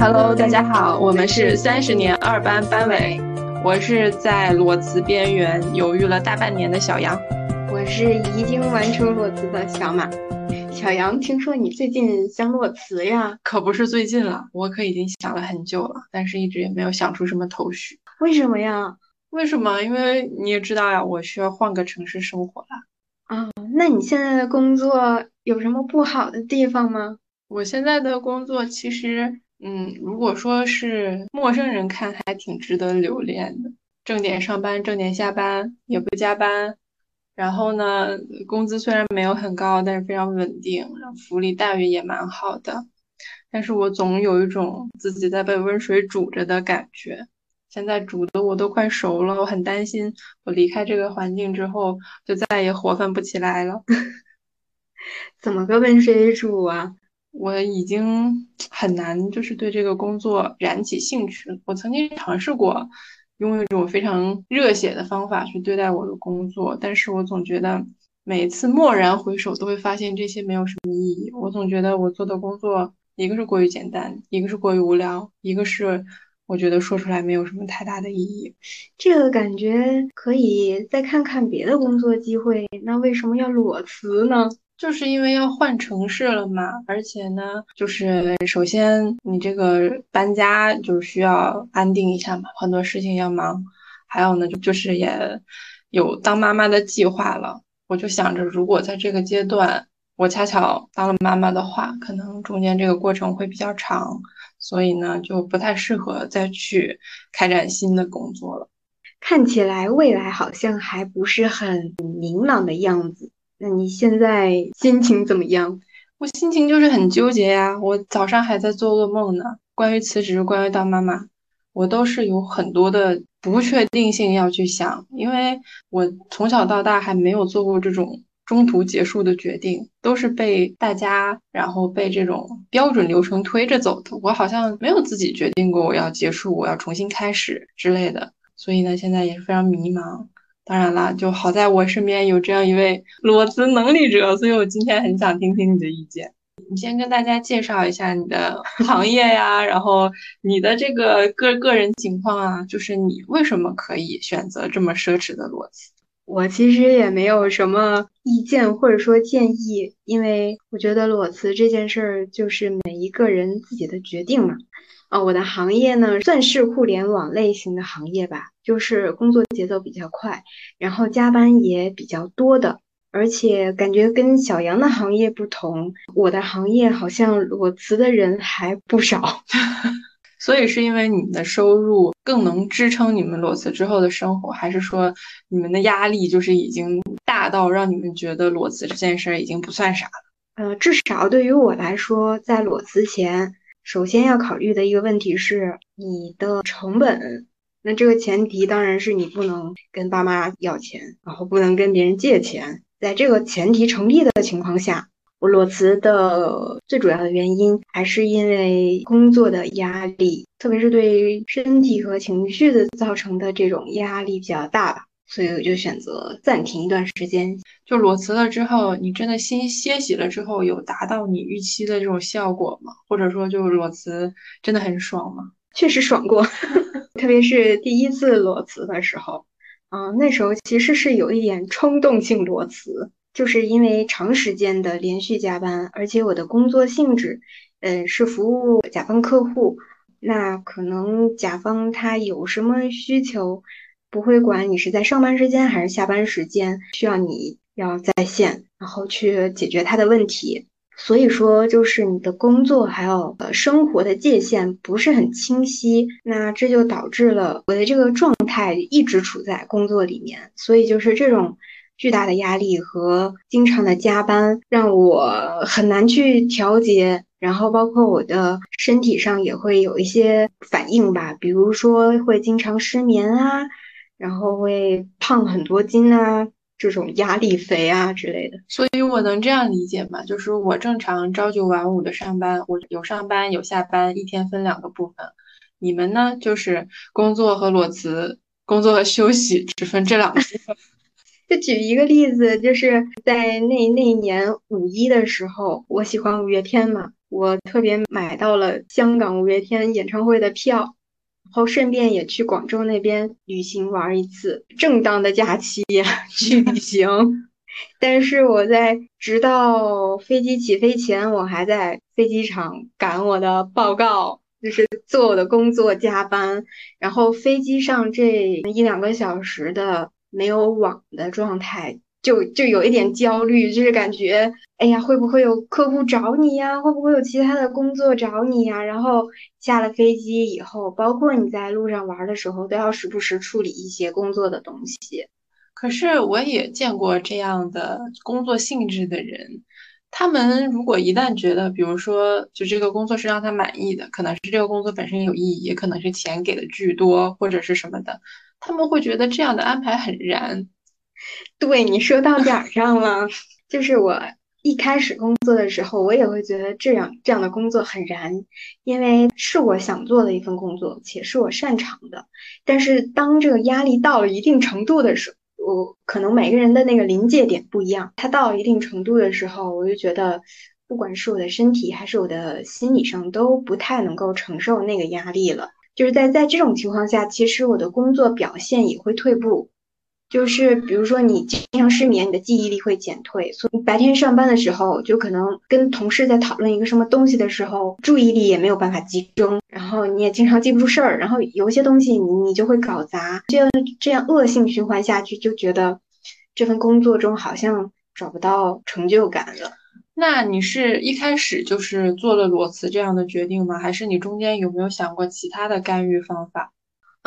Hello，大家好，我们是三十年二班班委，我是在裸辞边缘犹豫了大半年的小杨，我是已经完成裸辞的小马。小杨，听说你最近想裸辞呀？可不是最近了，我可已经想了很久了，但是一直也没有想出什么头绪。为什么呀？为什么？因为你也知道呀，我需要换个城市生活了。啊，那你现在的工作有什么不好的地方吗？我现在的工作其实。嗯，如果说是陌生人看，还挺值得留恋的。正点上班，正点下班，也不加班。然后呢，工资虽然没有很高，但是非常稳定，福利待遇也蛮好的。但是我总有一种自己在被温水煮着的感觉。现在煮的我都快熟了，我很担心我离开这个环境之后，就再也活泛不起来了。怎么个温水煮啊？我已经很难，就是对这个工作燃起兴趣了。我曾经尝试过用一种非常热血的方法去对待我的工作，但是我总觉得每次蓦然回首，都会发现这些没有什么意义。我总觉得我做的工作，一个是过于简单，一个是过于无聊，一个是我觉得说出来没有什么太大的意义。这个感觉可以再看看别的工作机会，那为什么要裸辞呢？就是因为要换城市了嘛，而且呢，就是首先你这个搬家就需要安定一下嘛，很多事情要忙，还有呢，就就是也有当妈妈的计划了。我就想着，如果在这个阶段我恰巧当了妈妈的话，可能中间这个过程会比较长，所以呢，就不太适合再去开展新的工作了。看起来未来好像还不是很明朗的样子。那你现在心情怎么样？我心情就是很纠结呀。我早上还在做噩梦呢，关于辞职，关于当妈妈，我都是有很多的不确定性要去想。因为我从小到大还没有做过这种中途结束的决定，都是被大家，然后被这种标准流程推着走的。我好像没有自己决定过我要结束，我要重新开始之类的。所以呢，现在也是非常迷茫。当然啦，就好在我身边有这样一位裸辞能力者，所以我今天很想听听你的意见。你先跟大家介绍一下你的 行业呀，然后你的这个个个人情况啊，就是你为什么可以选择这么奢侈的裸辞？我其实也没有什么意见或者说建议，因为我觉得裸辞这件事儿就是每一个人自己的决定嘛。啊，我的行业呢算是互联网类型的行业吧，就是工作节奏比较快，然后加班也比较多的，而且感觉跟小杨的行业不同，我的行业好像裸辞的人还不少，所以是因为你们的收入更能支撑你们裸辞之后的生活，还是说你们的压力就是已经大到让你们觉得裸辞这件事儿已经不算啥了？呃，至少对于我来说，在裸辞前。首先要考虑的一个问题是你的成本，那这个前提当然是你不能跟爸妈要钱，然后不能跟别人借钱。在这个前提成立的情况下，我裸辞的最主要的原因还是因为工作的压力，特别是对身体和情绪的造成的这种压力比较大吧。所以我就选择暂停一段时间。就裸辞了之后，你真的心歇息了之后，有达到你预期的这种效果吗？或者说，就裸辞真的很爽吗？确实爽过，特别是第一次裸辞的时候，嗯，那时候其实是有一点冲动性裸辞，就是因为长时间的连续加班，而且我的工作性质，嗯，是服务甲方客户，那可能甲方他有什么需求。不会管你是在上班时间还是下班时间，需要你要在线，然后去解决他的问题。所以说，就是你的工作还有呃生活的界限不是很清晰，那这就导致了我的这个状态一直处在工作里面。所以就是这种巨大的压力和经常的加班，让我很难去调节。然后包括我的身体上也会有一些反应吧，比如说会经常失眠啊。然后会胖很多斤啊，这种压力肥啊之类的。所以我能这样理解吗？就是我正常朝九晚五的上班，我有上班有下班，一天分两个部分。你们呢，就是工作和裸辞，工作和休息只分这两个部分。就举一个例子，就是在那那一年五一的时候，我喜欢五月天嘛，我特别买到了香港五月天演唱会的票，然后顺便也去广州那边旅行玩一次，正当的假期去旅行。但是我在直到飞机起飞前，我还在飞机场赶我的报告，就是做我的工作加班。然后飞机上这一两个小时的没有网的状态。就就有一点焦虑，就是感觉，哎呀，会不会有客户找你呀？会不会有其他的工作找你呀？然后下了飞机以后，包括你在路上玩的时候，都要时不时处理一些工作的东西。可是我也见过这样的工作性质的人，他们如果一旦觉得，比如说，就这个工作是让他满意的，可能是这个工作本身有意义，也可能是钱给的巨多或者是什么的，他们会觉得这样的安排很燃。对你说到点儿上了，就是我一开始工作的时候，我也会觉得这样这样的工作很燃，因为是我想做的一份工作，且是我擅长的。但是当这个压力到了一定程度的时候，我可能每个人的那个临界点不一样，它到了一定程度的时候，我就觉得，不管是我的身体还是我的心理上，都不太能够承受那个压力了。就是在在这种情况下，其实我的工作表现也会退步。就是比如说你经常失眠，你的记忆力会减退，所以白天上班的时候，就可能跟同事在讨论一个什么东西的时候，注意力也没有办法集中，然后你也经常记不住事儿，然后有些东西你你就会搞砸，这样这样恶性循环下去，就觉得这份工作中好像找不到成就感了。那你是一开始就是做了裸辞这样的决定吗？还是你中间有没有想过其他的干预方法？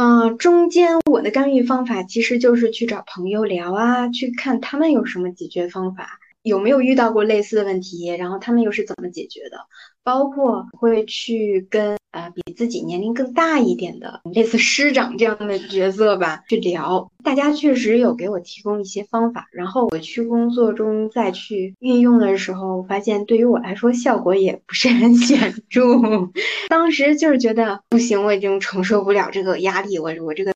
嗯，中间我的干预方法其实就是去找朋友聊啊，去看他们有什么解决方法，有没有遇到过类似的问题，然后他们又是怎么解决的。包括会去跟呃比自己年龄更大一点的，类似师长这样的角色吧，去聊。大家确实有给我提供一些方法，然后我去工作中再去运用的时候，发现对于我来说效果也不是很显著。当时就是觉得不行，我已经承受不了这个压力，我我这个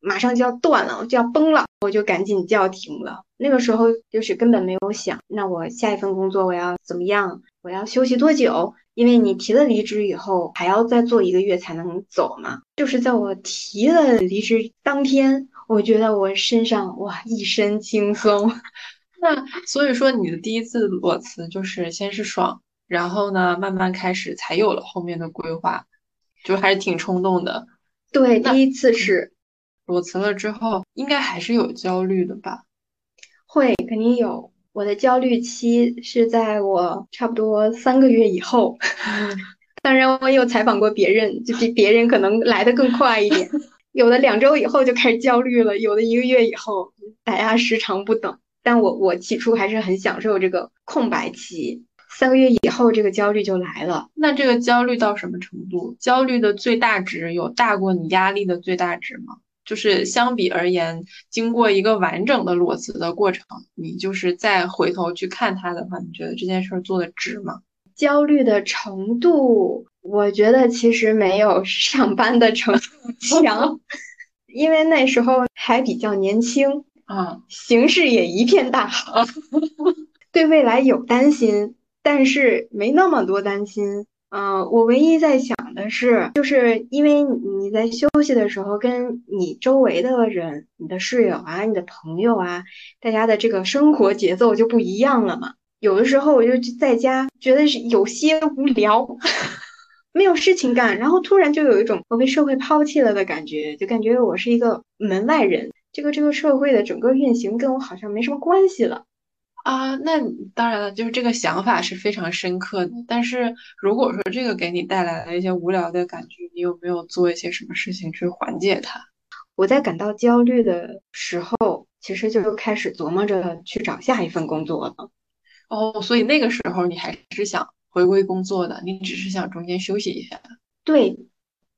马上就要断了，就要崩了，我就赶紧叫停了。那个时候就是根本没有想，那我下一份工作我要怎么样？我要休息多久？因为你提了离职以后，还要再做一个月才能走嘛。就是在我提了离职当天，我觉得我身上哇一身轻松。那所以说，你的第一次裸辞就是先是爽，然后呢，慢慢开始才有了后面的规划，就还是挺冲动的。对，第一次是裸辞了之后，应该还是有焦虑的吧？会，肯定有。我的焦虑期是在我差不多三个月以后。当然，我有采访过别人，就比别人可能来的更快一点。有的两周以后就开始焦虑了，有的一个月以后，大家时长不等。但我我起初还是很享受这个空白期，三个月以后这个焦虑就来了。那这个焦虑到什么程度？焦虑的最大值有大过你压力的最大值吗？就是相比而言，经过一个完整的裸辞的过程，你就是再回头去看它的话，你觉得这件事做的值吗？焦虑的程度，我觉得其实没有 上班的程度强，因为那时候还比较年轻啊，形势也一片大好，对未来有担心，但是没那么多担心。嗯，我唯一在想的是，就是因为你在休息的时候，跟你周围的人、你的室友啊、你的朋友啊，大家的这个生活节奏就不一样了嘛。有的时候我就在家，觉得是有些无聊，没有事情干，然后突然就有一种我被社会抛弃了的感觉，就感觉我是一个门外人，这个这个社会的整个运行跟我好像没什么关系了。啊，那当然了，就是这个想法是非常深刻的。但是如果说这个给你带来了一些无聊的感觉，你有没有做一些什么事情去缓解它？我在感到焦虑的时候，其实就开始琢磨着去找下一份工作了。哦，所以那个时候你还是想回归工作的，你只是想中间休息一下。对，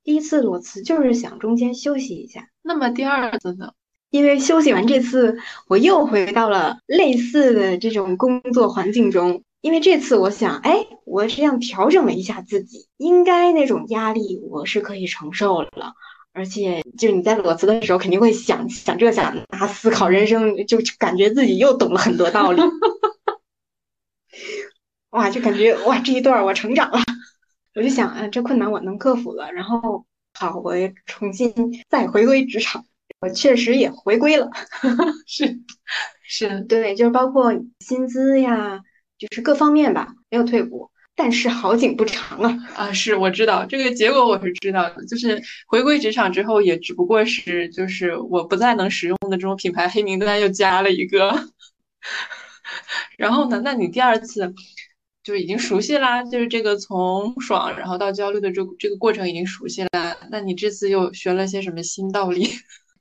第一次裸辞就是想中间休息一下。那么第二次呢？因为休息完这次，我又回到了类似的这种工作环境中。因为这次我想，哎，我这样调整了一下自己，应该那种压力我是可以承受了。而且，就是你在裸辞的时候，肯定会想想这想那，思考人生，就感觉自己又懂了很多道理。哇，就感觉哇这一段我成长了，我就想啊这困难我能克服了，然后好我重新再回归职场，我确实也回归了，是是，对，就是包括薪资呀，就是各方面吧，没有退步。但是好景不长啊！啊，是我知道这个结果，我是知道的。就是回归职场之后，也只不过是就是我不再能使用的这种品牌黑名单又加了一个。然后呢，那你第二次就已经熟悉啦，就是这个从爽然后到焦虑的这这个过程已经熟悉了。那你这次又学了些什么新道理？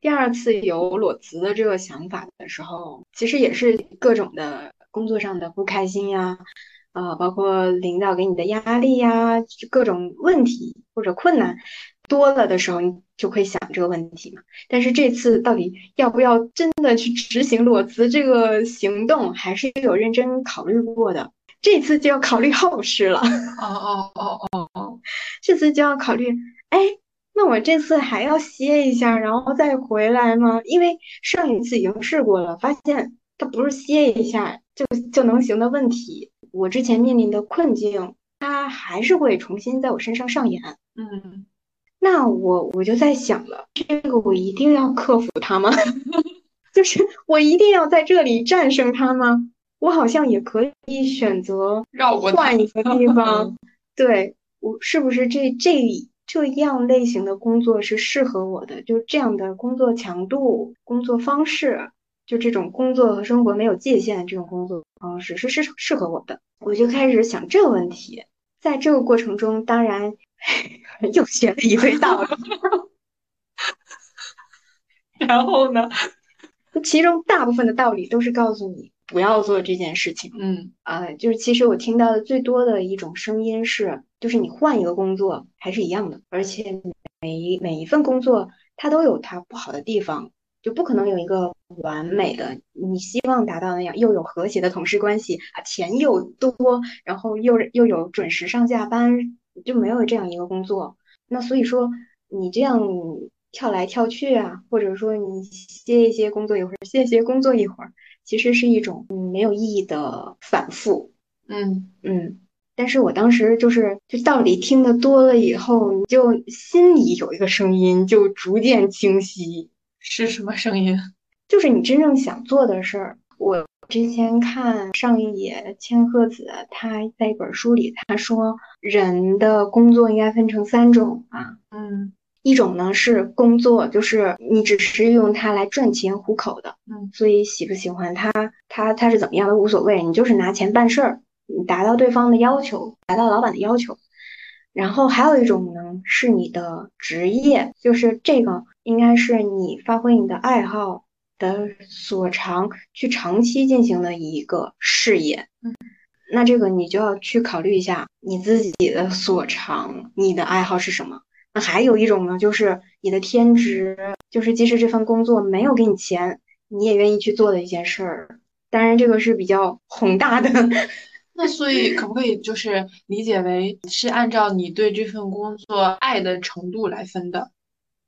第二次有裸辞的这个想法的时候，其实也是各种的工作上的不开心呀。啊，包括领导给你的压力呀，各种问题或者困难多了的时候，你就会想这个问题嘛。但是这次到底要不要真的去执行裸辞这个行动，还是有认真考虑过的。这次就要考虑后事了。哦哦哦哦哦，这次就要考虑，哎，那我这次还要歇一下，然后再回来吗？因为上一次已经试过了，发现它不是歇一下就就能行的问题。我之前面临的困境，它还是会重新在我身上上演。嗯，那我我就在想了，这个我一定要克服它吗？就是我一定要在这里战胜它吗？我好像也可以选择绕过换一个地方。对我是不是这这这样类型的工作是适合我的？就这样的工作强度、工作方式。就这种工作和生活没有界限这种工作方式是适适合我的，我就开始想这个问题。在这个过程中，当然 又学了一堆道理。然后呢，其中大部分的道理都是告诉你不要做这件事情。嗯啊，就是其实我听到的最多的一种声音是，就是你换一个工作还是一样的，而且每一每一份工作它都有它不好的地方。就不可能有一个完美的，你希望达到那样又有和谐的同事关系啊，钱又多，然后又又有准时上下班，就没有这样一个工作。那所以说，你这样跳来跳去啊，或者说你歇一歇工作一会儿，歇歇工作一会儿，其实是一种嗯没有意义的反复。嗯嗯。但是我当时就是就道理听得多了以后，你就心里有一个声音就逐渐清晰。是什么声音？就是你真正想做的事儿。我之前看上一野千鹤子，他在一本书里他说，人的工作应该分成三种啊。嗯，一种呢是工作，就是你只是用它来赚钱糊口的。嗯，所以喜不喜欢他，他他是怎么样都无所谓，你就是拿钱办事儿，你达到对方的要求，达到老板的要求。然后还有一种呢，是你的职业，就是这个应该是你发挥你的爱好的所长，去长期进行的一个事业。嗯，那这个你就要去考虑一下你自己的所长，你的爱好是什么。那还有一种呢，就是你的天职，就是即使这份工作没有给你钱，你也愿意去做的一件事儿。当然，这个是比较宏大的。那所以可不可以就是理解为是按照你对这份工作爱的程度来分的？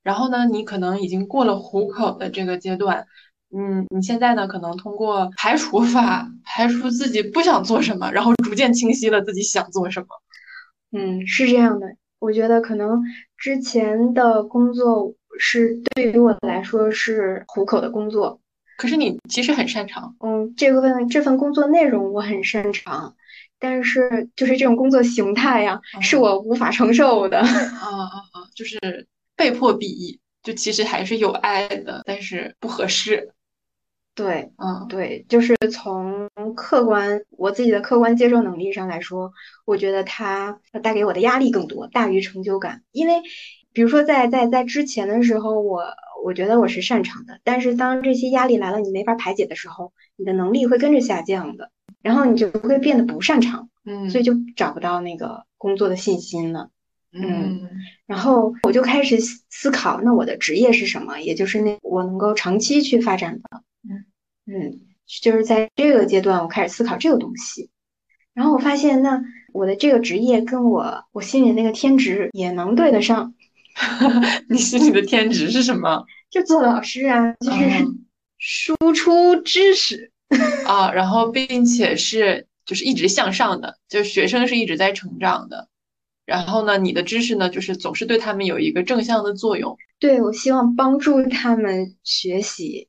然后呢，你可能已经过了糊口的这个阶段，嗯，你现在呢可能通过排除法排除自己不想做什么，然后逐渐清晰了自己想做什么。嗯，是这样的。我觉得可能之前的工作是对于我来说是糊口的工作，可是你其实很擅长。嗯，这个份这份工作内容我很擅长。但是就是这种工作形态呀，是我无法承受的。啊啊啊！就是被迫毕业，就其实还是有爱的，但是不合适。对，嗯，对，就是从客观我自己的客观接受能力上来说，我觉得它带给我的压力更多，大于成就感。因为，比如说在在在之前的时候，我我觉得我是擅长的，但是当这些压力来了，你没法排解的时候，你的能力会跟着下降的。然后你就会变得不擅长，嗯，所以就找不到那个工作的信心了，嗯。然后我就开始思考，那我的职业是什么？也就是那我能够长期去发展的，嗯嗯，就是在这个阶段，我开始思考这个东西。然后我发现，那我的这个职业跟我我心里那个天职也能对得上。你心里的天职是什么？就做老师啊，就是 输出知识。啊，然后并且是就是一直向上的，就是学生是一直在成长的。然后呢，你的知识呢，就是总是对他们有一个正向的作用。对，我希望帮助他们学习。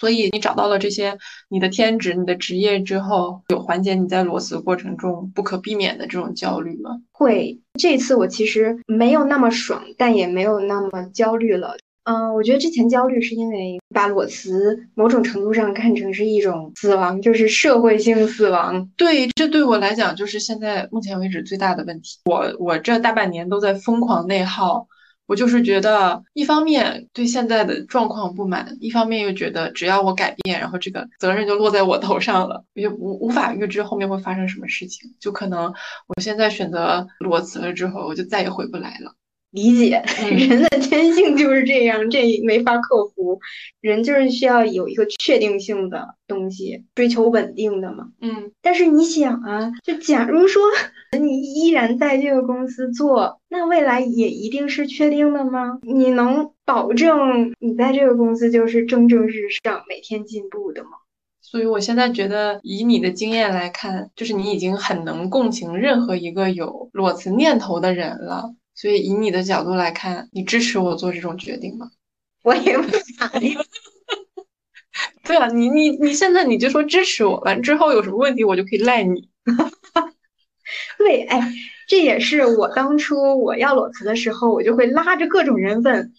嗯，所以你找到了这些你的天职、你的职业之后，有缓解你在裸辞过程中不可避免的这种焦虑吗？会。这次我其实没有那么爽，但也没有那么焦虑了。嗯，我觉得之前焦虑是因为把裸辞某种程度上看成是一种死亡，就是社会性死亡。对，这对我来讲就是现在目前为止最大的问题。我我这大半年都在疯狂内耗，我就是觉得一方面对现在的状况不满，一方面又觉得只要我改变，然后这个责任就落在我头上了，也无无法预知后面会发生什么事情。就可能我现在选择裸辞了之后，我就再也回不来了。理解 人的天性就是这样，这没法克服。人就是需要有一个确定性的东西，追求稳定的嘛。嗯，但是你想啊，就假如说 你依然在这个公司做，那未来也一定是确定的吗？你能保证你在这个公司就是蒸蒸日上、每天进步的吗？所以我现在觉得，以你的经验来看，就是你已经很能共情任何一个有裸辞念头的人了。所以，以你的角度来看，你支持我做这种决定吗？我也不咋地。对啊，你你你现在你就说支持我，完之后有什么问题我就可以赖你。对，哎，这也是我当初我要裸辞的时候，我就会拉着各种人问。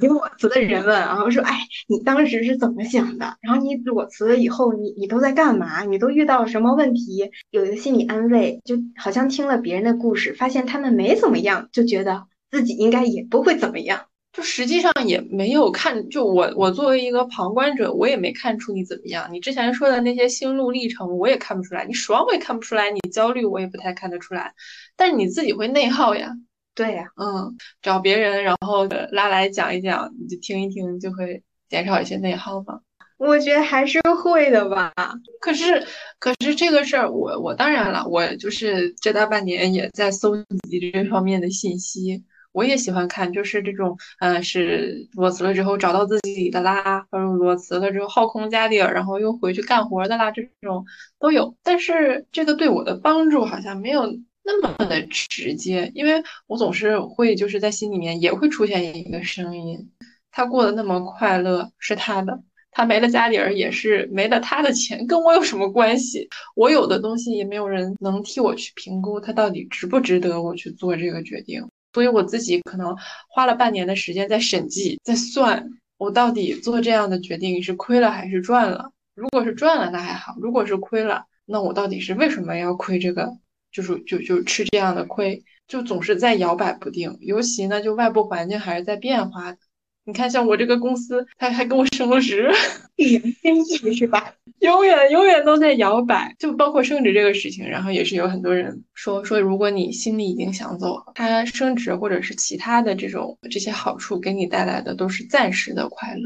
你裸辞的人问，然后说：“哎，你当时是怎么想的？然后你裸辞了以后，你你都在干嘛？你都遇到了什么问题？有一个心理安慰，就好像听了别人的故事，发现他们没怎么样，就觉得自己应该也不会怎么样。就实际上也没有看，就我我作为一个旁观者，我也没看出你怎么样。你之前说的那些心路历程，我也看不出来。你爽我也看不出来，你焦虑我也不太看得出来。但是你自己会内耗呀。”对呀，嗯，找别人，然后拉来讲一讲，你就听一听，就会减少一些内耗吧？我觉得还是会的吧。可是，可是这个事儿，我我当然了，我就是这大半年也在搜集这方面的信息。我也喜欢看，就是这种，嗯，是裸辞了之后找到自己的啦，或者裸辞了之后耗空家底儿，然后又回去干活的啦，这种都有。但是这个对我的帮助好像没有。那么的直接，因为我总是会就是在心里面也会出现一个声音，他过得那么快乐是他的，他没了家底儿也是没了他的钱，跟我有什么关系？我有的东西也没有人能替我去评估，他到底值不值得我去做这个决定。所以我自己可能花了半年的时间在审计，在算我到底做这样的决定是亏了还是赚了。如果是赚了那还好，如果是亏了，那我到底是为什么要亏这个？就是就就吃这样的亏，就总是在摇摆不定。尤其呢，就外部环境还是在变化的。你看，像我这个公司，他还跟我升了职，一言天意是吧？永远永远都在摇摆。就包括升职这个事情，然后也是有很多人说说，如果你心里已经想走了，他升职或者是其他的这种这些好处给你带来的都是暂时的快乐。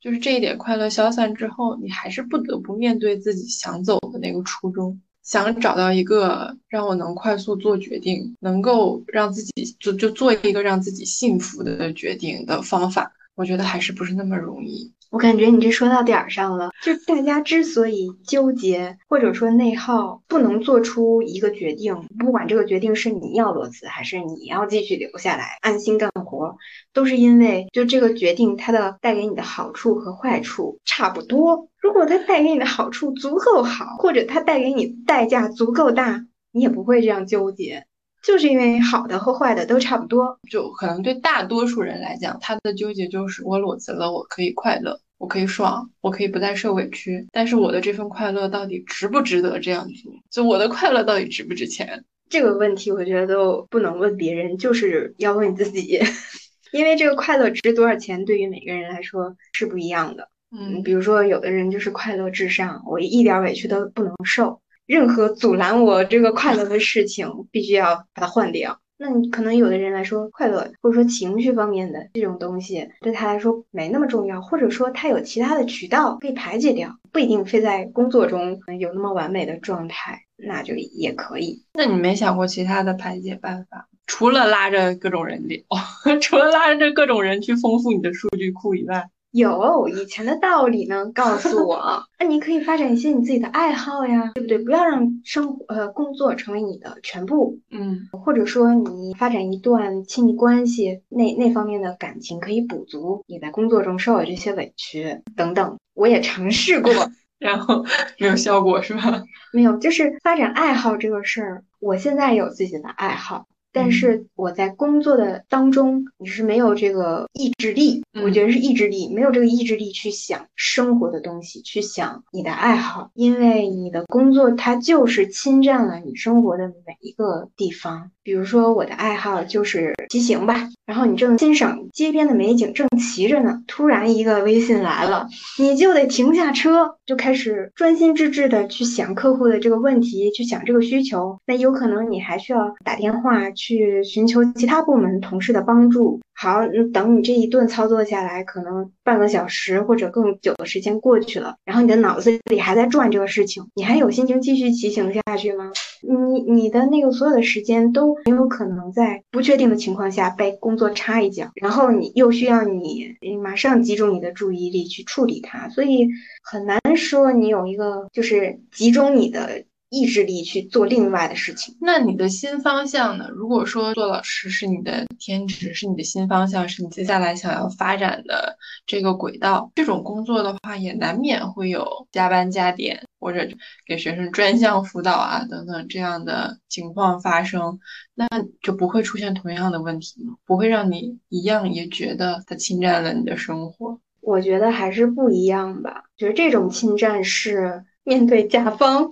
就是这一点快乐消散之后，你还是不得不面对自己想走的那个初衷。想找到一个让我能快速做决定，能够让自己就就做一个让自己幸福的决定的方法，我觉得还是不是那么容易。我感觉你这说到点儿上了，就大家之所以纠结或者说内耗，不能做出一个决定，不管这个决定是你要裸辞还是你要继续留下来安心干活，都是因为就这个决定它的带给你的好处和坏处差不多。如果它带给你的好处足够好，或者它带给你代价足够大，你也不会这样纠结。就是因为好的和坏的都差不多，就可能对大多数人来讲，他的纠结就是我裸辞了，我可以快乐，我可以爽，我可以不再受委屈。但是我的这份快乐到底值不值得这样做？就我的快乐到底值不值钱？这个问题我觉得都不能问别人，就是要问你自己，因为这个快乐值多少钱，对于每个人来说是不一样的。嗯，比如说有的人就是快乐至上，我一点委屈都不能受。任何阻拦我这个快乐的事情，必须要把它换掉。那你可能有的人来说，快乐或者说情绪方面的这种东西，对他来说没那么重要，或者说他有其他的渠道可以排解掉，不一定非在工作中有那么完美的状态，那就也可以。那你没想过其他的排解办法？除了拉着各种人聊，除了拉着各种人去丰富你的数据库以外，有以前的道理呢，告诉我，那你可以发展一些你自己的爱好呀，对不对？不要让生活呃工作成为你的全部，嗯，或者说你发展一段亲密关系，那那方面的感情可以补足你在工作中受的这些委屈等等。我也尝试过，然后没有效果是吧？没有，就是发展爱好这个事儿，我现在有自己的爱好。但是我在工作的当中，你是没有这个意志力，我觉得是意志力，没有这个意志力去想生活的东西，去想你的爱好，因为你的工作它就是侵占了你生活的每一个地方。比如说我的爱好就是骑行吧，然后你正欣赏街边的美景，正骑着呢，突然一个微信来了，你就得停下车，就开始专心致志的去想客户的这个问题，去想这个需求。那有可能你还需要打电话去去寻求其他部门同事的帮助。好，等你这一顿操作下来，可能半个小时或者更久的时间过去了，然后你的脑子里还在转这个事情，你还有心情继续骑行下去吗？你你的那个所有的时间都很有可能在不确定的情况下被工作插一脚，然后你又需要你马上集中你的注意力去处理它，所以很难说你有一个就是集中你的。意志力去做另外的事情。那你的新方向呢？如果说做老师是你的天职，是你的新方向，是你接下来想要发展的这个轨道，这种工作的话，也难免会有加班加点或者给学生专项辅导啊等等这样的情况发生，那就不会出现同样的问题吗？不会让你一样也觉得它侵占了你的生活？我觉得还是不一样吧。觉得这种侵占是面对甲方。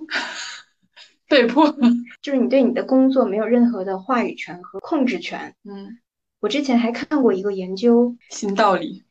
被迫，就是你对你的工作没有任何的话语权和控制权。嗯，我之前还看过一个研究，新道理，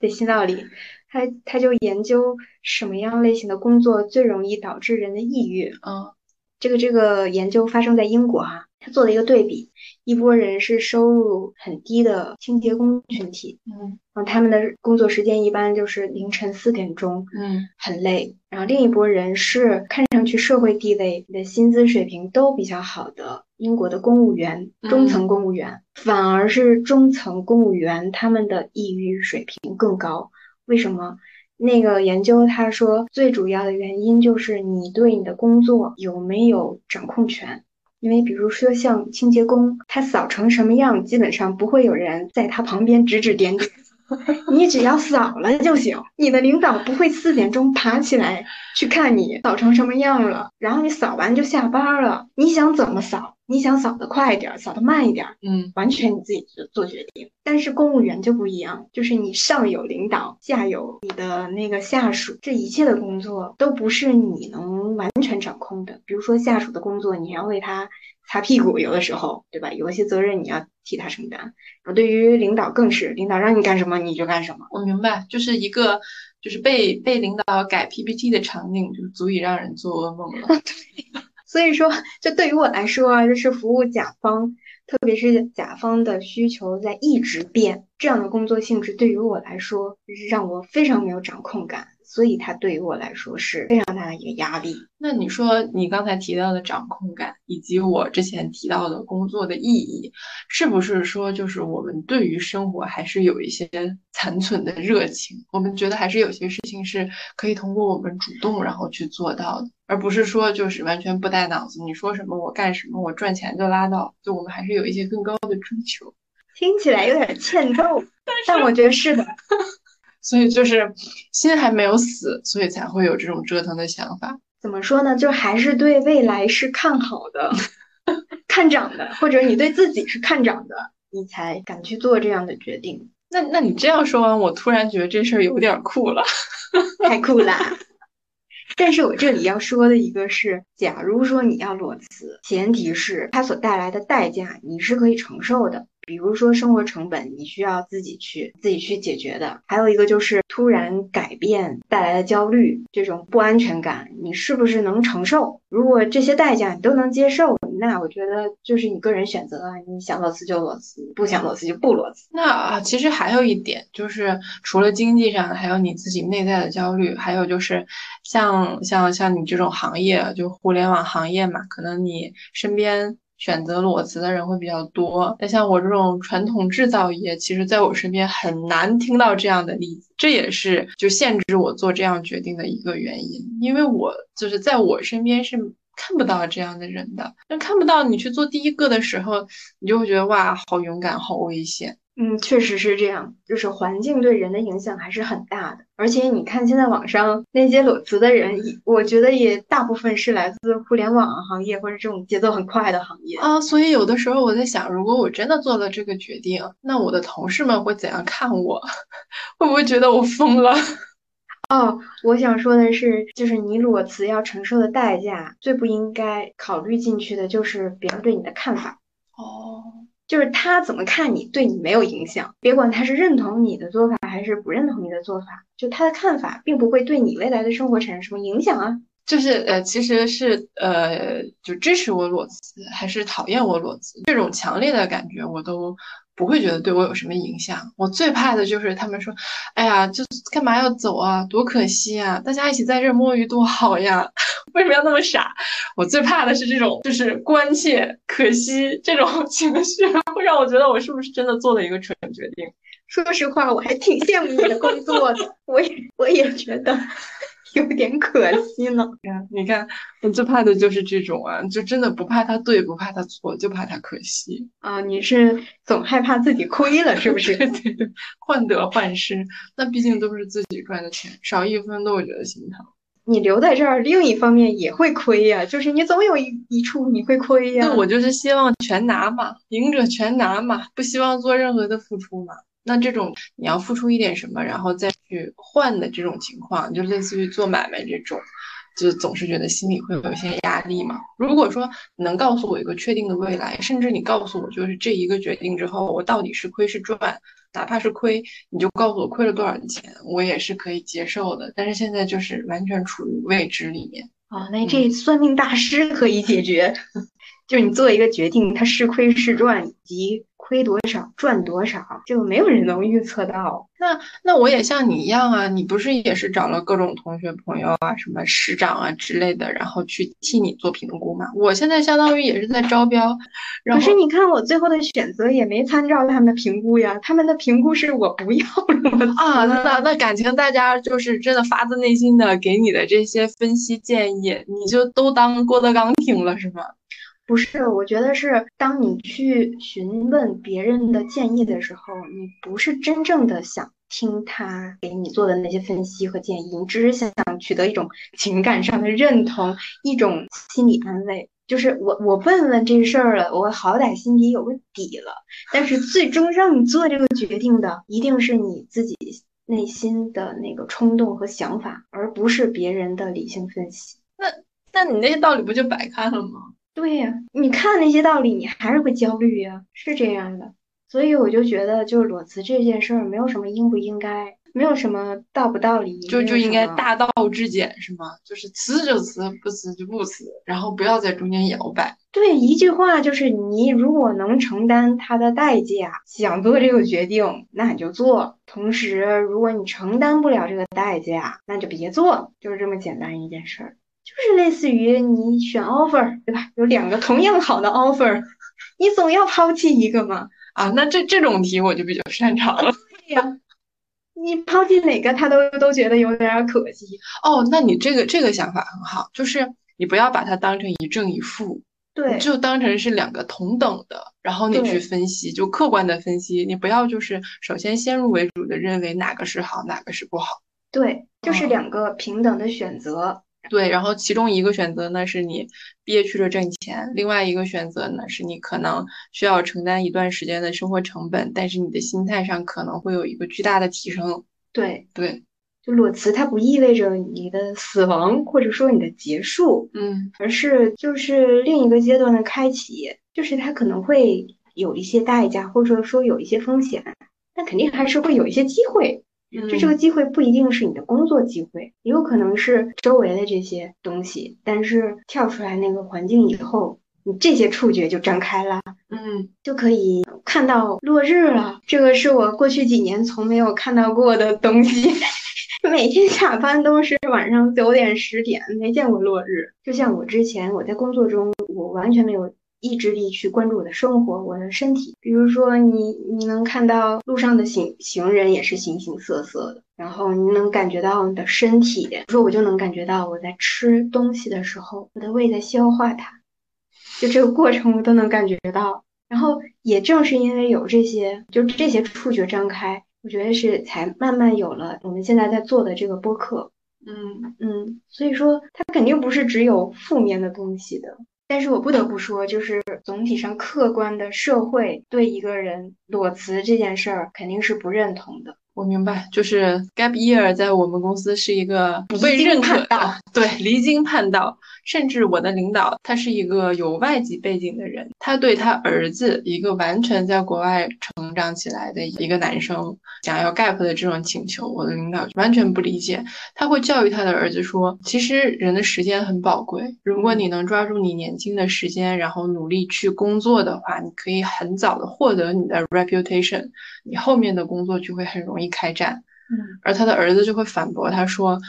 对新道理，他他就研究什么样类型的工作最容易导致人的抑郁。嗯，这个这个研究发生在英国哈。他做了一个对比，一波人是收入很低的清洁工群体，嗯，然后他们的工作时间一般就是凌晨四点钟，嗯，很累。然后另一波人是看上去社会地位、你的薪资水平都比较好的英国的公务员，中层公务员，反而是中层公务员他们的抑郁水平更高。为什么？那个研究他说，最主要的原因就是你对你的工作有没有掌控权。因为比如说像清洁工，他扫成什么样，基本上不会有人在他旁边指指点点，你只要扫了就行。你的领导不会四点钟爬起来去看你扫成什么样了，然后你扫完就下班了。你想怎么扫？你想扫得快一点，扫得慢一点，嗯，完全你自己做做决定。但是公务员就不一样，就是你上有领导，下有你的那个下属，这一切的工作都不是你能完全掌控的。比如说下属的工作，你要为他擦屁股，有的时候，对吧？有一些责任你要替他承担。然后对于领导更是，领导让你干什么你就干什么。我明白，就是一个就是被被领导改 PPT 的场景，就足以让人做噩梦了。所以说，就对于我来说啊，就是服务甲方，特别是甲方的需求在一直变，这样的工作性质对于我来说，让我非常没有掌控感。所以它对于我来说是非常大的一个压力。那你说你刚才提到的掌控感，以及我之前提到的工作的意义，是不是说就是我们对于生活还是有一些残存的热情？我们觉得还是有些事情是可以通过我们主动然后去做到的，而不是说就是完全不带脑子，你说什么我干什么，我赚钱就拉倒。就我们还是有一些更高的追求。听起来有点欠揍，但我觉得是的。所以就是心还没有死，所以才会有这种折腾的想法。怎么说呢？就还是对未来是看好的、看涨的，或者你对自己是看涨的，你才敢去做这样的决定。那那你这样说完，我突然觉得这事儿有点酷了，太酷啦！但是我这里要说的一个是，假如说你要裸辞，前提是它所带来的代价你是可以承受的。比如说生活成本，你需要自己去自己去解决的；还有一个就是突然改变带来的焦虑，这种不安全感，你是不是能承受？如果这些代价你都能接受，那我觉得就是你个人选择啊，你想裸辞就裸辞，不想裸辞就不裸辞。那啊，其实还有一点就是，除了经济上，还有你自己内在的焦虑，还有就是像像像你这种行业，就互联网行业嘛，可能你身边。选择裸辞的人会比较多。那像我这种传统制造业，其实在我身边很难听到这样的例子，这也是就限制我做这样决定的一个原因。因为我就是在我身边是看不到这样的人的，但看不到你去做第一个的时候，你就会觉得哇，好勇敢，好危险。嗯，确实是这样，就是环境对人的影响还是很大的。而且你看，现在网上那些裸辞的人，我觉得也大部分是来自互联网行业或者这种节奏很快的行业啊。所以有的时候我在想，如果我真的做了这个决定，那我的同事们会怎样看我？会不会觉得我疯了？哦，我想说的是，就是你裸辞要承受的代价，最不应该考虑进去的就是别人对你的看法。哦。就是他怎么看你，对你没有影响。别管他是认同你的做法还是不认同你的做法，就他的看法并不会对你未来的生活产生什么影响啊。就是呃，其实是呃，就支持我裸辞还是讨厌我裸辞，这种强烈的感觉我都。不会觉得对我有什么影响。我最怕的就是他们说：“哎呀，就干嘛要走啊？多可惜啊！大家一起在这儿摸鱼多好呀！为什么要那么傻？”我最怕的是这种，就是关切、可惜这种情绪，会让我觉得我是不是真的做了一个蠢决定。说实话，我还挺羡慕你的工作的。我也，我也觉得。有点可惜呢。你看，我最怕的就是这种啊，就真的不怕他对，不怕他错，就怕他可惜啊。你是总害怕自己亏了，是不是？对对对，患得患失。那毕竟都是自己赚的钱，少一分都会觉得心疼。你留在这儿，另一方面也会亏呀，就是你总有一一处你会亏呀。那我就是希望全拿嘛，赢者全拿嘛，不希望做任何的付出嘛。那这种你要付出一点什么，然后再去换的这种情况，就类似于做买卖这种，就总是觉得心里会有一些压力嘛。如果说能告诉我一个确定的未来，甚至你告诉我就是这一个决定之后，我到底是亏是赚，哪怕是亏，你就告诉我亏了多少钱，我也是可以接受的。但是现在就是完全处于未知里面啊。那这算命大师可以解决，就是你做一个决定，他是亏是赚以及。亏多少赚多少，这个没有人能预测到。那那我也像你一样啊，你不是也是找了各种同学朋友啊，什么师长啊之类的，然后去替你做评估嘛？我现在相当于也是在招标，可是你看我最后的选择也没参照他们的评估呀，他们的评估是我不要了 啊。那那感情大家就是真的发自内心的给你的这些分析建议，你就都当郭德纲听了是吗？不是，我觉得是当你去询问别人的建议的时候，你不是真正的想听他给你做的那些分析和建议，你只是想取得一种情感上的认同，一种心理安慰。就是我我问问这事儿了，我好歹心里有个底了。但是最终让你做这个决定的，一定是你自己内心的那个冲动和想法，而不是别人的理性分析。那那你那些道理不就白看了吗？对呀，你看那些道理，你还是会焦虑呀，是这样的。所以我就觉得，就是裸辞这件事儿，没有什么应不应该，没有什么道不道理，就就应该大道至简，是吗？就是辞就辞，不辞就不辞，然后不要在中间摇摆。对，一句话就是，你如果能承担它的代价，想做这个决定，那你就做；同时，如果你承担不了这个代价，那就别做，就是这么简单一件事儿。就是类似于你选 offer，对吧？有两个同样好的 offer，你总要抛弃一个嘛？啊，那这这种题我就比较擅长了。对呀，你抛弃哪个他都都觉得有点可惜。哦，那你这个这个想法很好，就是你不要把它当成一正一负，对，就当成是两个同等的，然后你去分析，就客观的分析，你不要就是首先先入为主的认为哪个是好，哪个是不好。对，就是两个平等的选择。对，然后其中一个选择呢是你毕业去了挣钱，另外一个选择呢是你可能需要承担一段时间的生活成本，但是你的心态上可能会有一个巨大的提升。对对，就裸辞它不意味着你的死亡或者说你的结束，嗯，而是就是另一个阶段的开启，就是它可能会有一些代价或者说有一些风险，但肯定还是会有一些机会。就这个机会不一定是你的工作机会，也有可能是周围的这些东西。但是跳出来那个环境以后，你这些触觉就张开了，嗯，就可以看到落日了。这个是我过去几年从没有看到过的东西。每天下班都是晚上九点十点，没见过落日。就像我之前我在工作中，我完全没有。意志力去关注我的生活、我的身体。比如说，你你能看到路上的行行人也是形形色色的，然后你能感觉到你的身体，比如说我就能感觉到我在吃东西的时候，我的胃在消化它，就这个过程我都能感觉到。然后也正是因为有这些，就这些触觉张开，我觉得是才慢慢有了我们现在在做的这个播客。嗯嗯，所以说它肯定不是只有负面的东西的。但是我不得不说，就是总体上客观的社会对一个人裸辞这件事儿肯定是不认同的。我明白，就是 gap year 在我们公司是一个不被认可的，对，离经叛道。甚至我的领导他是一个有外籍背景的人，他对他儿子一个完全在国外成长起来的一个男生想要 gap 的这种请求，我的领导完全不理解。他会教育他的儿子说，其实人的时间很宝贵，如果你能抓住你年轻的时间，然后努力去工作的话，你可以很早的获得你的 reputation，你后面的工作就会很容易开战。嗯，而他的儿子就会反驳他说。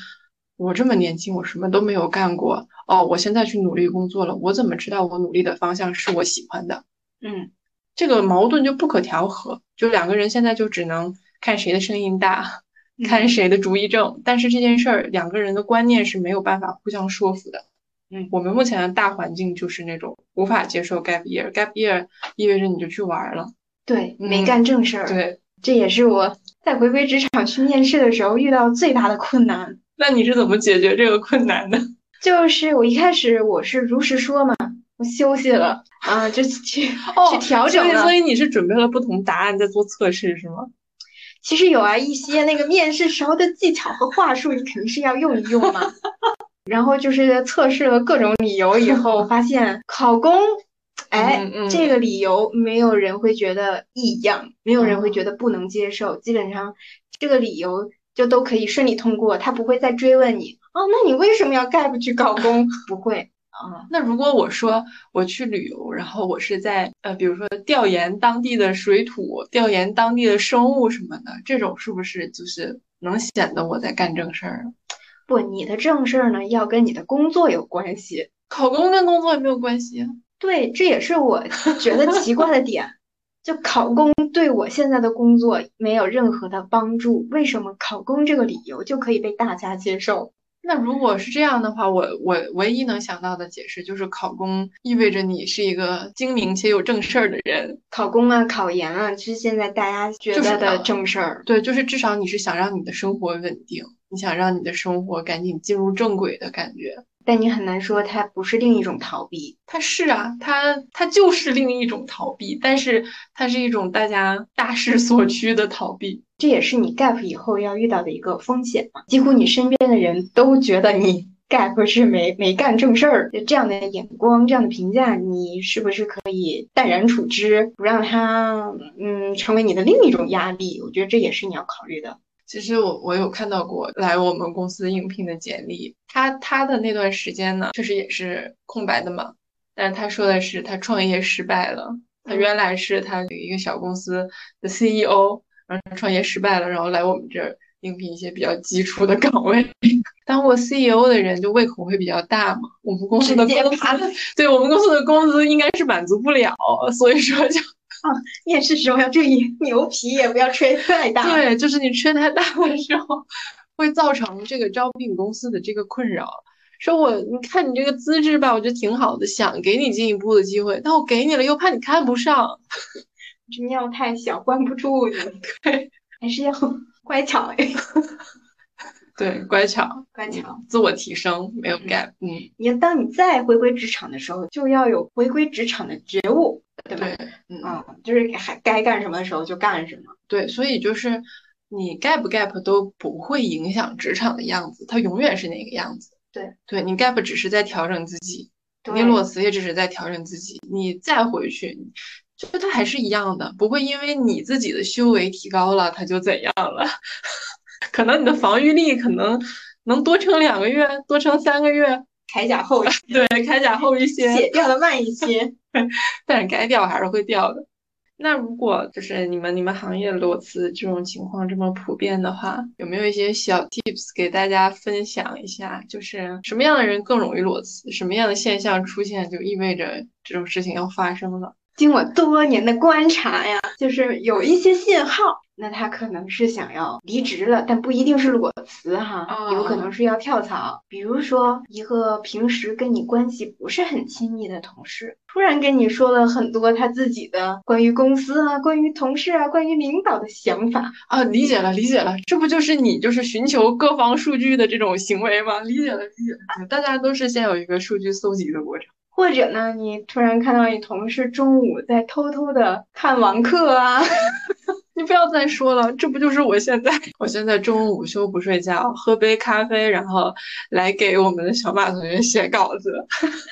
我这么年轻，我什么都没有干过哦。我现在去努力工作了，我怎么知道我努力的方向是我喜欢的？嗯，这个矛盾就不可调和，就两个人现在就只能看谁的声音大，看谁的主意正。但是这件事儿，两个人的观念是没有办法互相说服的。嗯，我们目前的大环境就是那种无法接受 gap year，gap year 意味着你就去玩了，对，没干正事儿。对，这也是我在回归职场去面试的时候遇到最大的困难。那你是怎么解决这个困难的？就是我一开始我是如实说嘛，我休息了啊，就去去调整了。所以你是准备了不同答案在做测试是吗？其实有啊，一些那个面试时候的技巧和话术，你肯定是要用一用嘛。然后就是测试了各种理由以后，发现考公，哎，这个理由没有人会觉得异样，没有人会觉得不能接受，基本上这个理由。就都可以顺利通过，他不会再追问你哦，那你为什么要 gap 去搞工？不会啊。那如果我说我去旅游，然后我是在呃，比如说调研当地的水土，调研当地的生物什么的，这种是不是就是能显得我在干正事儿？不，你的正事儿呢要跟你的工作有关系，考公跟工作也没有关系。对，这也是我觉得奇怪的点。就考公对我现在的工作没有任何的帮助，为什么考公这个理由就可以被大家接受？那如果是这样的话，我我唯一能想到的解释就是考公意味着你是一个精明且有正事儿的人。考公啊，考研啊，是现在大家觉得的正事儿。对，就是至少你是想让你的生活稳定，你想让你的生活赶紧进入正轨的感觉。但你很难说它不是另一种逃避，它是啊，它它就是另一种逃避，但是它是一种大家大势所趋的逃避，这也是你 gap 以后要遇到的一个风险嘛。几乎你身边的人都觉得你 gap 是没没干正事儿，这样的眼光、这样的评价，你是不是可以淡然处之，不让它嗯成为你的另一种压力？我觉得这也是你要考虑的。其实我我有看到过来我们公司应聘的简历，他他的那段时间呢，确实也是空白的嘛。但是他说的是他创业失败了，他原来是他一个小公司的 CEO，然后创业失败了，然后来我们这儿应聘一些比较基础的岗位。当过 CEO 的人就胃口会比较大嘛，我们公司的工资，对我们公司的工资应该是满足不了，所以说就。啊，面试时候要注意牛皮，也不要吹太大。对，就是你吹太大的时候，会造成这个招聘公司的这个困扰。说我，你看你这个资质吧，我觉得挺好的，想给你进一步的机会，但我给你了，又怕你看不上。这尿太小，关不住你。对，还是要乖巧哎。对，乖巧，乖巧，自我提升没有 gap。嗯，你当你再回归职场的时候，就要有回归职场的觉悟。对吧？嗯，就是还该干什么的时候就干什么。对，所以就是你 gap 不 gap 都不会影响职场的样子，它永远是那个样子。对，对你 gap 只是在调整自己，你裸辞也只是在调整自己。你再回去，就它还是一样的，不会因为你自己的修为提高了，它就怎样了。可能你的防御力可能能多撑两个月，多撑三个月。铠甲厚，对，铠甲厚一些，血掉的慢一些，但是该掉还是会掉的。那如果就是你们你们行业裸辞这种情况这么普遍的话，有没有一些小 tips 给大家分享一下？就是什么样的人更容易裸辞？什么样的现象出现就意味着这种事情要发生了？经我多年的观察呀，就是有一些信号。那他可能是想要离职了，但不一定是裸辞哈，有可能是要跳槽。比如说，一个平时跟你关系不是很亲密的同事，突然跟你说了很多他自己的关于公司啊、关于同事啊、关于领导的想法啊，理解了，理解了，这不就是你就是寻求各方数据的这种行为吗？理解了，理解了，大家都是先有一个数据搜集的过程。或者呢，你突然看到你同事中午在偷偷的看网课啊。你不要再说了，这不就是我现在？我现在中午午休不睡觉，喝杯咖啡，然后来给我们的小马同学写稿子。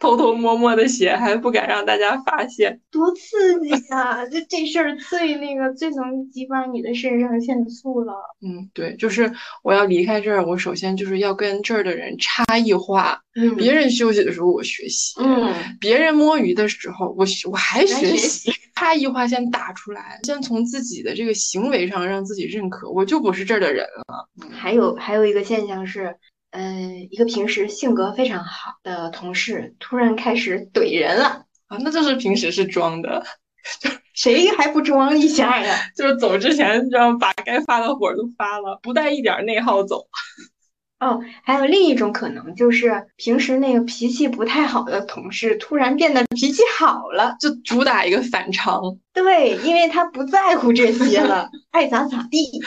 偷偷摸摸的写，还不敢让大家发现，多刺激啊！就这事儿最那个最能激发你的肾上腺素了。嗯，对，就是我要离开这儿，我首先就是要跟这儿的人差异化。嗯，别人休息的时候我学习，嗯，别人摸鱼的时候我我还学习，差异化先打出来，先从自己的这个行为上让自己认可，我就不是这儿的人了。还有还有一个现象是。嗯，一个平时性格非常好的同事，突然开始怼人了啊！那就是平时是装的，就 谁还不装一下呀？就是走之前，这样把该发的火都发了，不带一点内耗走。哦，还有另一种可能，就是平时那个脾气不太好的同事，突然变得脾气好了，就主打一个反常。对，因为他不在乎这些了，爱咋咋地。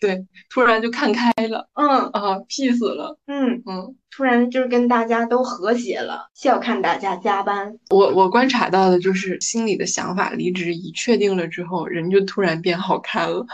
对，突然就看开了。嗯啊，peace 了。嗯嗯，突然就是跟大家都和谐了，笑看大家加班。我我观察到的就是心里的想法，离职一确定了之后，人就突然变好看了。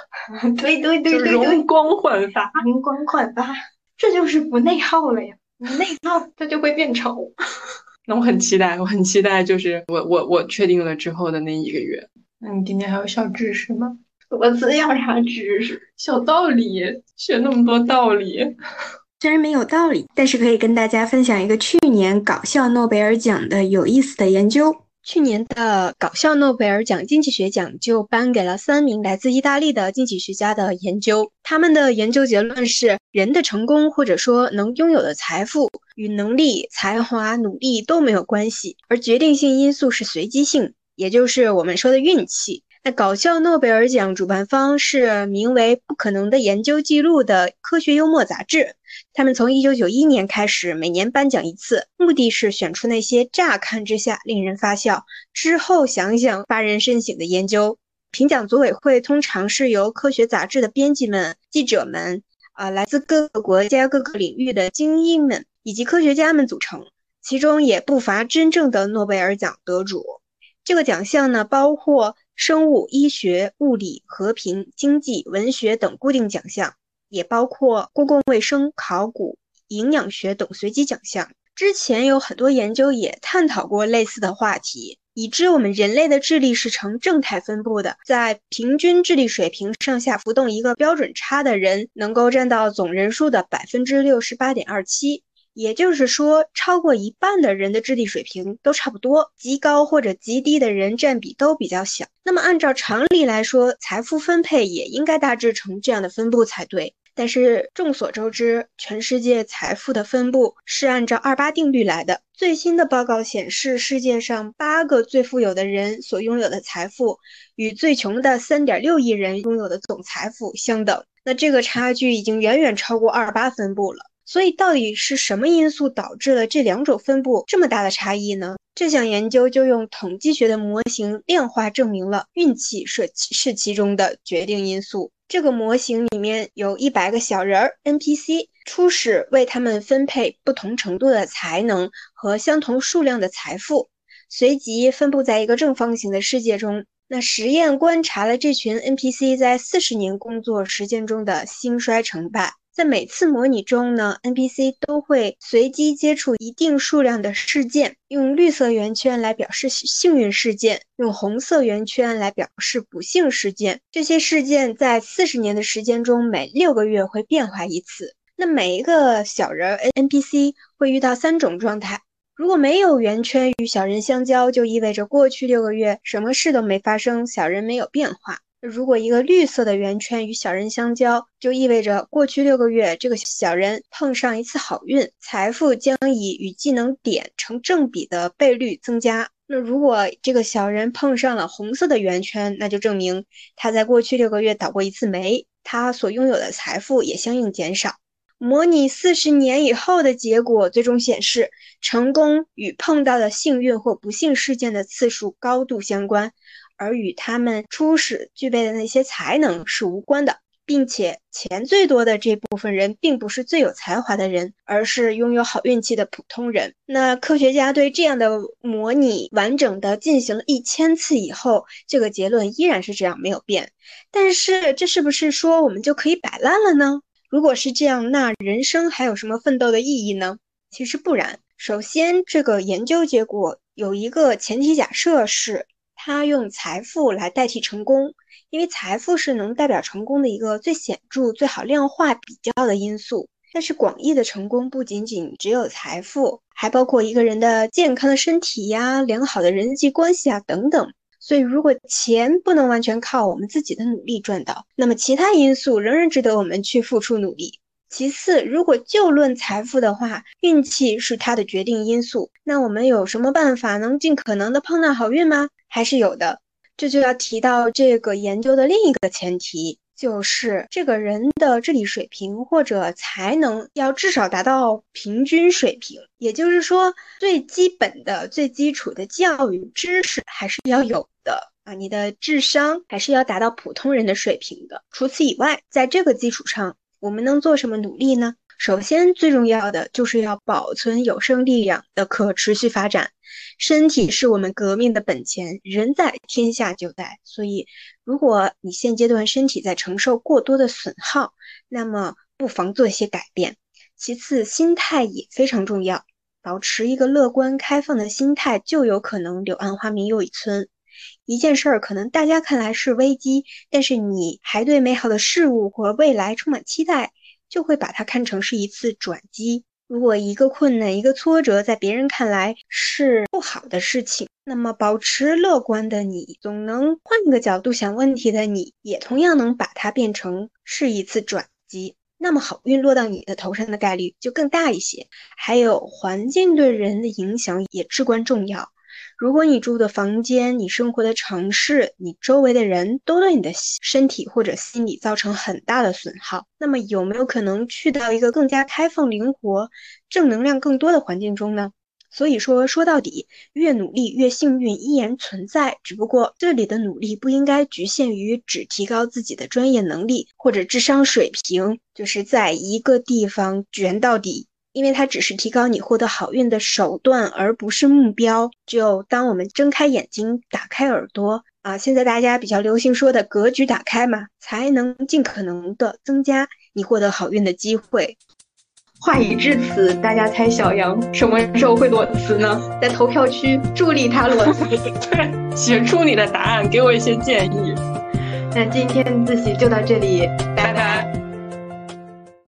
对对对对对，容光焕发，容光焕发。这就是不内耗了呀！不内耗，它就会变丑。那我很期待，我很期待，就是我我我确定了之后的那一个月。那你今天还有小知识吗？我只要啥知识？小道理，学那么多道理，虽然没有道理，但是可以跟大家分享一个去年搞笑诺贝尔奖的有意思的研究。去年的搞笑诺贝尔奖经济学奖就颁给了三名来自意大利的经济学家的研究。他们的研究结论是，人的成功或者说能拥有的财富与能力、才华、努力都没有关系，而决定性因素是随机性，也就是我们说的运气。那搞笑诺贝尔奖主办方是名为《不可能的研究记录》的科学幽默杂志。他们从1991年开始每年颁奖一次，目的是选出那些乍看之下令人发笑，之后想想发人深省的研究。评奖组委会通常是由科学杂志的编辑们、记者们，啊，来自各个国家各个领域的精英们以及科学家们组成，其中也不乏真正的诺贝尔奖得主。这个奖项呢，包括生物、医学、物理、和平、经济、文学等固定奖项。也包括公共卫生、考古、营养学等随机奖项。之前有很多研究也探讨过类似的话题，已知我们人类的智力是呈正态分布的，在平均智力水平上下浮动一个标准差的人，能够占到总人数的百分之六十八点二七。也就是说，超过一半的人的智力水平都差不多，极高或者极低的人占比都比较小。那么按照常理来说，财富分配也应该大致成这样的分布才对。但是众所周知，全世界财富的分布是按照二八定律来的。最新的报告显示，世界上八个最富有的人所拥有的财富，与最穷的三点六亿人拥有的总财富相等。那这个差距已经远远超过二八分布了。所以，到底是什么因素导致了这两种分布这么大的差异呢？这项研究就用统计学的模型量化证明了运气是是其中的决定因素。这个模型里面有一百个小人儿 NPC，初始为他们分配不同程度的才能和相同数量的财富，随即分布在一个正方形的世界中。那实验观察了这群 NPC 在四十年工作时间中的兴衰成败。在每次模拟中呢，NPC 都会随机接触一定数量的事件，用绿色圆圈来表示幸运事件，用红色圆圈来表示不幸事件。这些事件在四十年的时间中，每六个月会变化一次。那每一个小人 NPC 会遇到三种状态：如果没有圆圈与小人相交，就意味着过去六个月什么事都没发生，小人没有变化。如果一个绿色的圆圈与小人相交，就意味着过去六个月这个小人碰上一次好运，财富将以与技能点成正比的倍率增加。那如果这个小人碰上了红色的圆圈，那就证明他在过去六个月倒过一次霉，他所拥有的财富也相应减少。模拟四十年以后的结果，最终显示，成功与碰到的幸运或不幸事件的次数高度相关，而与他们初始具备的那些才能是无关的，并且钱最多的这部分人，并不是最有才华的人，而是拥有好运气的普通人。那科学家对这样的模拟完整的进行了一千次以后，这个结论依然是这样，没有变。但是，这是不是说我们就可以摆烂了呢？如果是这样，那人生还有什么奋斗的意义呢？其实不然。首先，这个研究结果有一个前提假设是，他用财富来代替成功，因为财富是能代表成功的一个最显著、最好量化比较的因素。但是广义的成功不仅仅只有财富，还包括一个人的健康的身体呀、良好的人际关系啊等等。所以，如果钱不能完全靠我们自己的努力赚到，那么其他因素仍然值得我们去付出努力。其次，如果就论财富的话，运气是它的决定因素。那我们有什么办法能尽可能的碰到好运吗？还是有的。这就要提到这个研究的另一个前提。就是这个人的智力水平或者才能要至少达到平均水平，也就是说，最基本的、最基础的教育知识还是要有的啊。你的智商还是要达到普通人的水平的。除此以外，在这个基础上，我们能做什么努力呢？首先，最重要的就是要保存有生力量的可持续发展。身体是我们革命的本钱，人在天下就在。所以，如果你现阶段身体在承受过多的损耗，那么不妨做一些改变。其次，心态也非常重要，保持一个乐观开放的心态，就有可能柳暗花明又一村。一件事儿可能大家看来是危机，但是你还对美好的事物和未来充满期待。就会把它看成是一次转机。如果一个困难、一个挫折在别人看来是不好的事情，那么保持乐观的你，总能换个角度想问题的你，也同样能把它变成是一次转机。那么好运落到你的头上的概率就更大一些。还有环境对人的影响也至关重要。如果你住的房间、你生活的城市、你周围的人都对你的身体或者心理造成很大的损耗，那么有没有可能去到一个更加开放、灵活、正能量更多的环境中呢？所以说，说到底，越努力越幸运依然存在，只不过这里的努力不应该局限于只提高自己的专业能力或者智商水平，就是在一个地方卷到底。因为它只是提高你获得好运的手段，而不是目标。只有当我们睁开眼睛、打开耳朵啊，现在大家比较流行说的格局打开嘛，才能尽可能的增加你获得好运的机会。话已至此，大家猜小杨什么时候会裸辞呢？在投票区助力他裸辞，对，写出你的答案，给我一些建议。那今天自习就到这里，拜。